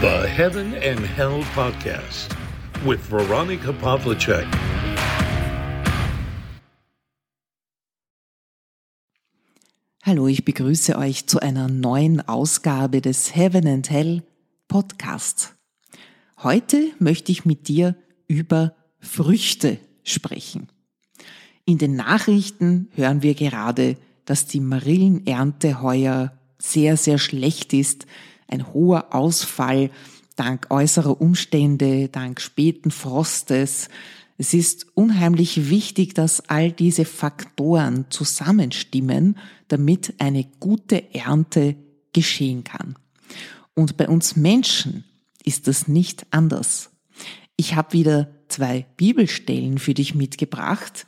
The Heaven and Hell Podcast with Veronica Pavlicek. Hallo, ich begrüße euch zu einer neuen Ausgabe des Heaven and Hell Podcasts. Heute möchte ich mit dir über Früchte sprechen. In den Nachrichten hören wir gerade, dass die Marillenernte heuer sehr, sehr schlecht ist, ein hoher Ausfall dank äußerer Umstände, dank späten Frostes. Es ist unheimlich wichtig, dass all diese Faktoren zusammenstimmen, damit eine gute Ernte geschehen kann. Und bei uns Menschen ist das nicht anders. Ich habe wieder zwei Bibelstellen für dich mitgebracht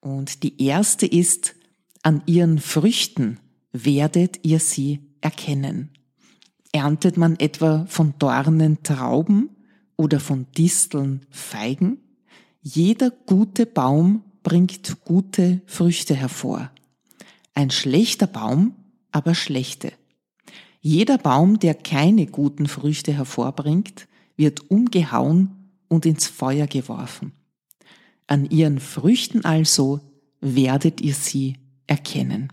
und die erste ist, an ihren Früchten werdet ihr sie erkennen. Erntet man etwa von Dornen Trauben oder von Disteln Feigen? Jeder gute Baum bringt gute Früchte hervor. Ein schlechter Baum aber schlechte. Jeder Baum, der keine guten Früchte hervorbringt, wird umgehauen und ins Feuer geworfen. An ihren Früchten also werdet ihr sie erkennen.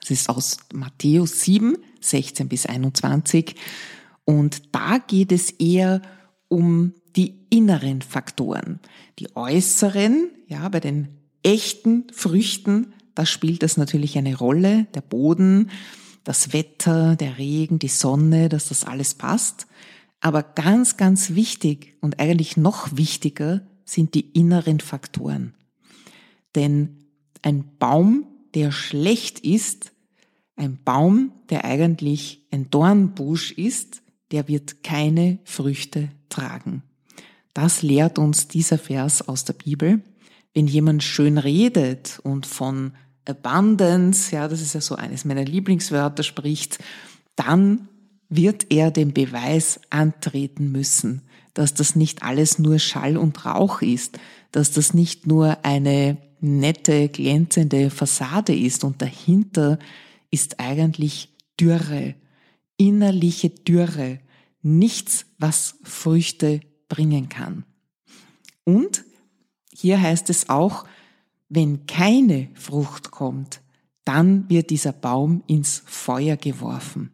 Das ist aus Matthäus 7, 16 bis 21. Und da geht es eher um die inneren Faktoren. Die äußeren, ja, bei den echten Früchten, da spielt das natürlich eine Rolle. Der Boden, das Wetter, der Regen, die Sonne, dass das alles passt. Aber ganz, ganz wichtig und eigentlich noch wichtiger sind die inneren Faktoren. Denn ein Baum, der schlecht ist, ein Baum, der eigentlich ein Dornbusch ist, der wird keine Früchte tragen. Das lehrt uns dieser Vers aus der Bibel. Wenn jemand schön redet und von Abundance, ja, das ist ja so eines meiner Lieblingswörter spricht, dann wird er den Beweis antreten müssen, dass das nicht alles nur Schall und Rauch ist, dass das nicht nur eine nette, glänzende Fassade ist und dahinter ist eigentlich Dürre, innerliche Dürre, nichts, was Früchte bringen kann. Und hier heißt es auch, wenn keine Frucht kommt, dann wird dieser Baum ins Feuer geworfen.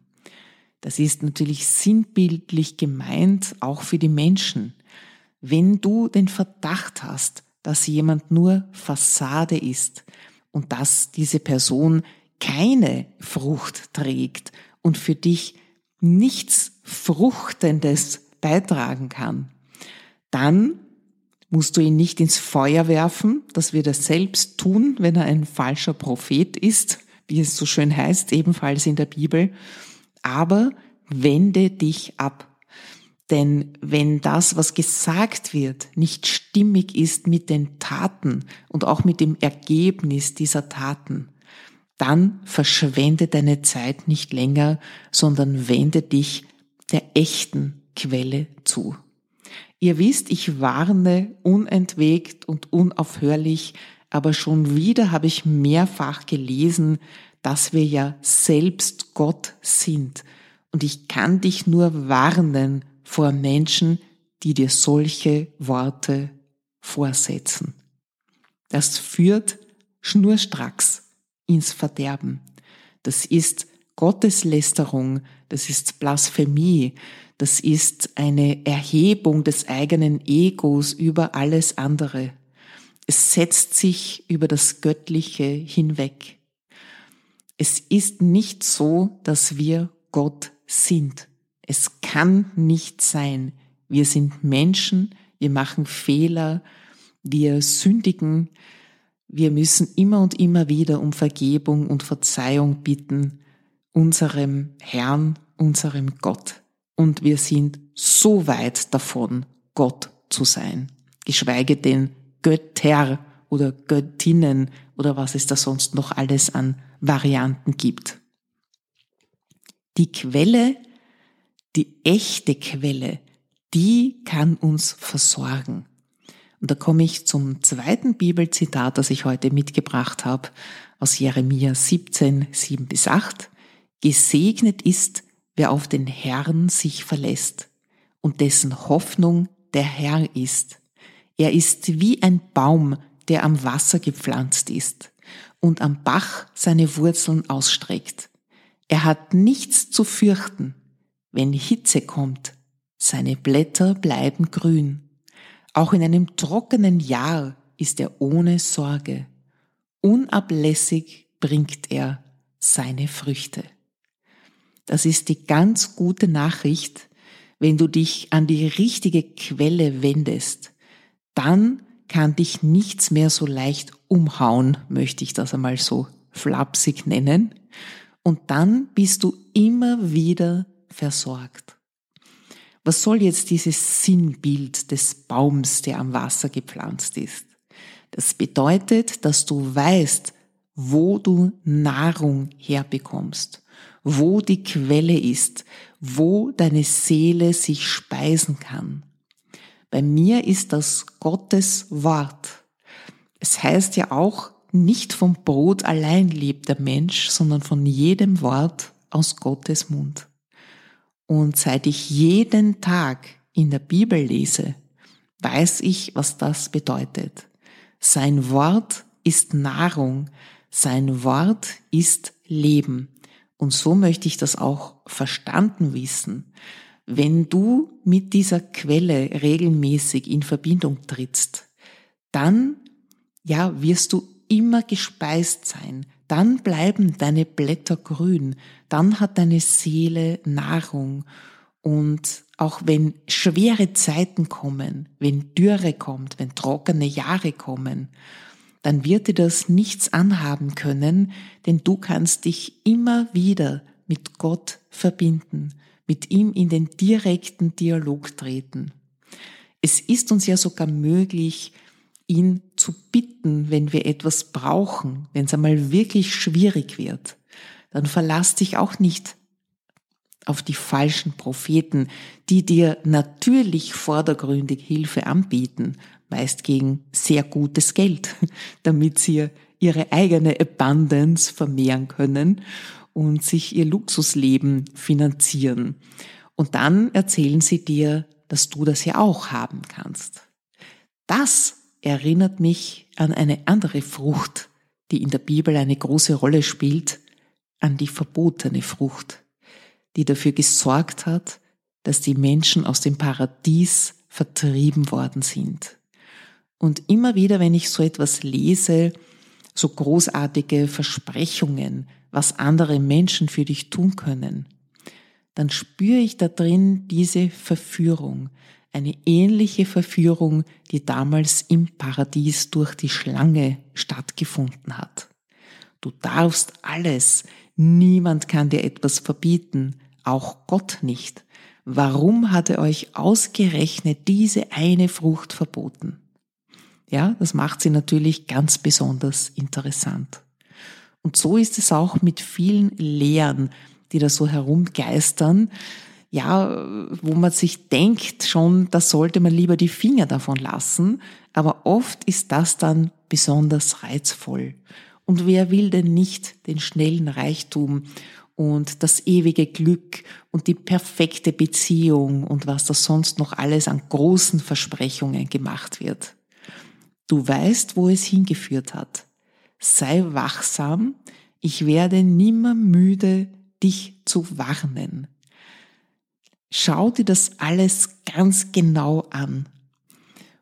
Das ist natürlich sinnbildlich gemeint, auch für die Menschen. Wenn du den Verdacht hast, dass jemand nur Fassade ist und dass diese Person keine Frucht trägt und für dich nichts Fruchtendes beitragen kann, dann musst du ihn nicht ins Feuer werfen, das wird er selbst tun, wenn er ein falscher Prophet ist, wie es so schön heißt, ebenfalls in der Bibel, aber wende dich ab. Denn wenn das, was gesagt wird, nicht stimmig ist mit den Taten und auch mit dem Ergebnis dieser Taten, dann verschwende deine Zeit nicht länger, sondern wende dich der echten Quelle zu. Ihr wisst, ich warne unentwegt und unaufhörlich, aber schon wieder habe ich mehrfach gelesen, dass wir ja selbst Gott sind. Und ich kann dich nur warnen vor Menschen, die dir solche Worte vorsetzen. Das führt schnurstracks ins Verderben. Das ist Gotteslästerung, das ist Blasphemie, das ist eine Erhebung des eigenen Egos über alles andere. Es setzt sich über das Göttliche hinweg. Es ist nicht so, dass wir Gott sind. Es kann nicht sein. Wir sind Menschen, wir machen Fehler, wir sündigen, wir müssen immer und immer wieder um Vergebung und Verzeihung bitten, unserem Herrn, unserem Gott. Und wir sind so weit davon, Gott zu sein. Geschweige denn Götter oder Göttinnen oder was es da sonst noch alles an Varianten gibt. Die Quelle, die echte Quelle, die kann uns versorgen. Und da komme ich zum zweiten Bibelzitat, das ich heute mitgebracht habe, aus Jeremia 17, 7 bis 8. Gesegnet ist, wer auf den Herrn sich verlässt und dessen Hoffnung der Herr ist. Er ist wie ein Baum, der am Wasser gepflanzt ist und am Bach seine Wurzeln ausstreckt. Er hat nichts zu fürchten, wenn Hitze kommt. Seine Blätter bleiben grün. Auch in einem trockenen Jahr ist er ohne Sorge. Unablässig bringt er seine Früchte. Das ist die ganz gute Nachricht, wenn du dich an die richtige Quelle wendest. Dann kann dich nichts mehr so leicht umhauen, möchte ich das einmal so flapsig nennen. Und dann bist du immer wieder versorgt. Was soll jetzt dieses Sinnbild des Baums, der am Wasser gepflanzt ist? Das bedeutet, dass du weißt, wo du Nahrung herbekommst, wo die Quelle ist, wo deine Seele sich speisen kann. Bei mir ist das Gottes Wort. Es heißt ja auch, nicht vom Brot allein lebt der Mensch, sondern von jedem Wort aus Gottes Mund. Und seit ich jeden Tag in der Bibel lese, weiß ich, was das bedeutet. Sein Wort ist Nahrung, sein Wort ist Leben. Und so möchte ich das auch verstanden wissen. Wenn du mit dieser Quelle regelmäßig in Verbindung trittst, dann, ja, wirst du immer gespeist sein. Dann bleiben deine Blätter grün. Dann hat deine Seele Nahrung. Und auch wenn schwere Zeiten kommen, wenn Dürre kommt, wenn trockene Jahre kommen, dann wird dir das nichts anhaben können, denn du kannst dich immer wieder mit Gott verbinden mit ihm in den direkten Dialog treten. Es ist uns ja sogar möglich, ihn zu bitten, wenn wir etwas brauchen, wenn es einmal wirklich schwierig wird. Dann verlass dich auch nicht auf die falschen Propheten, die dir natürlich vordergründig Hilfe anbieten, meist gegen sehr gutes Geld, damit sie ihre eigene Abundance vermehren können und sich ihr Luxusleben finanzieren. Und dann erzählen sie dir, dass du das ja auch haben kannst. Das erinnert mich an eine andere Frucht, die in der Bibel eine große Rolle spielt, an die verbotene Frucht, die dafür gesorgt hat, dass die Menschen aus dem Paradies vertrieben worden sind. Und immer wieder, wenn ich so etwas lese, so großartige Versprechungen, was andere Menschen für dich tun können, dann spüre ich da drin diese Verführung, eine ähnliche Verführung, die damals im Paradies durch die Schlange stattgefunden hat. Du darfst alles, niemand kann dir etwas verbieten, auch Gott nicht. Warum hat er euch ausgerechnet diese eine Frucht verboten? Ja, das macht sie natürlich ganz besonders interessant. Und so ist es auch mit vielen Lehren, die da so herumgeistern, ja, wo man sich denkt schon, da sollte man lieber die Finger davon lassen, aber oft ist das dann besonders reizvoll. Und wer will denn nicht den schnellen Reichtum und das ewige Glück und die perfekte Beziehung und was da sonst noch alles an großen Versprechungen gemacht wird? Du weißt, wo es hingeführt hat. Sei wachsam, ich werde nimmer müde, dich zu warnen. Schau dir das alles ganz genau an.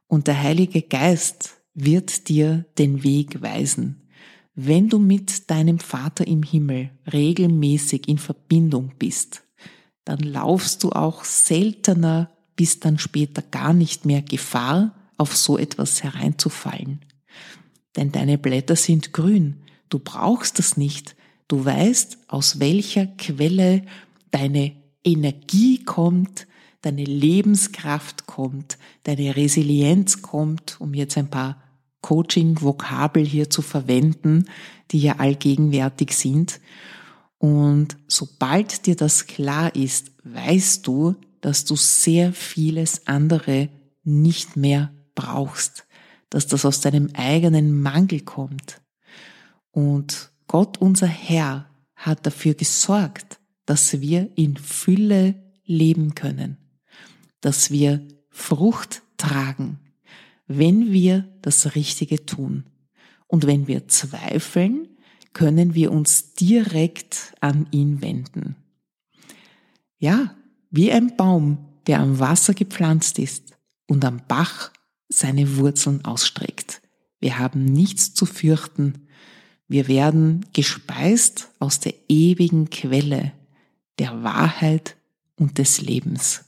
Und der Heilige Geist wird dir den Weg weisen. Wenn du mit deinem Vater im Himmel regelmäßig in Verbindung bist, dann laufst du auch seltener bis dann später gar nicht mehr Gefahr, auf so etwas hereinzufallen. Denn deine Blätter sind grün, du brauchst das nicht, du weißt, aus welcher Quelle deine Energie kommt, deine Lebenskraft kommt, deine Resilienz kommt, um jetzt ein paar Coaching-Vokabel hier zu verwenden, die ja allgegenwärtig sind. Und sobald dir das klar ist, weißt du, dass du sehr vieles andere nicht mehr brauchst, dass das aus deinem eigenen Mangel kommt. Und Gott, unser Herr, hat dafür gesorgt, dass wir in Fülle leben können, dass wir Frucht tragen, wenn wir das Richtige tun. Und wenn wir zweifeln, können wir uns direkt an ihn wenden. Ja, wie ein Baum, der am Wasser gepflanzt ist und am Bach seine Wurzeln ausstreckt. Wir haben nichts zu fürchten. Wir werden gespeist aus der ewigen Quelle der Wahrheit und des Lebens.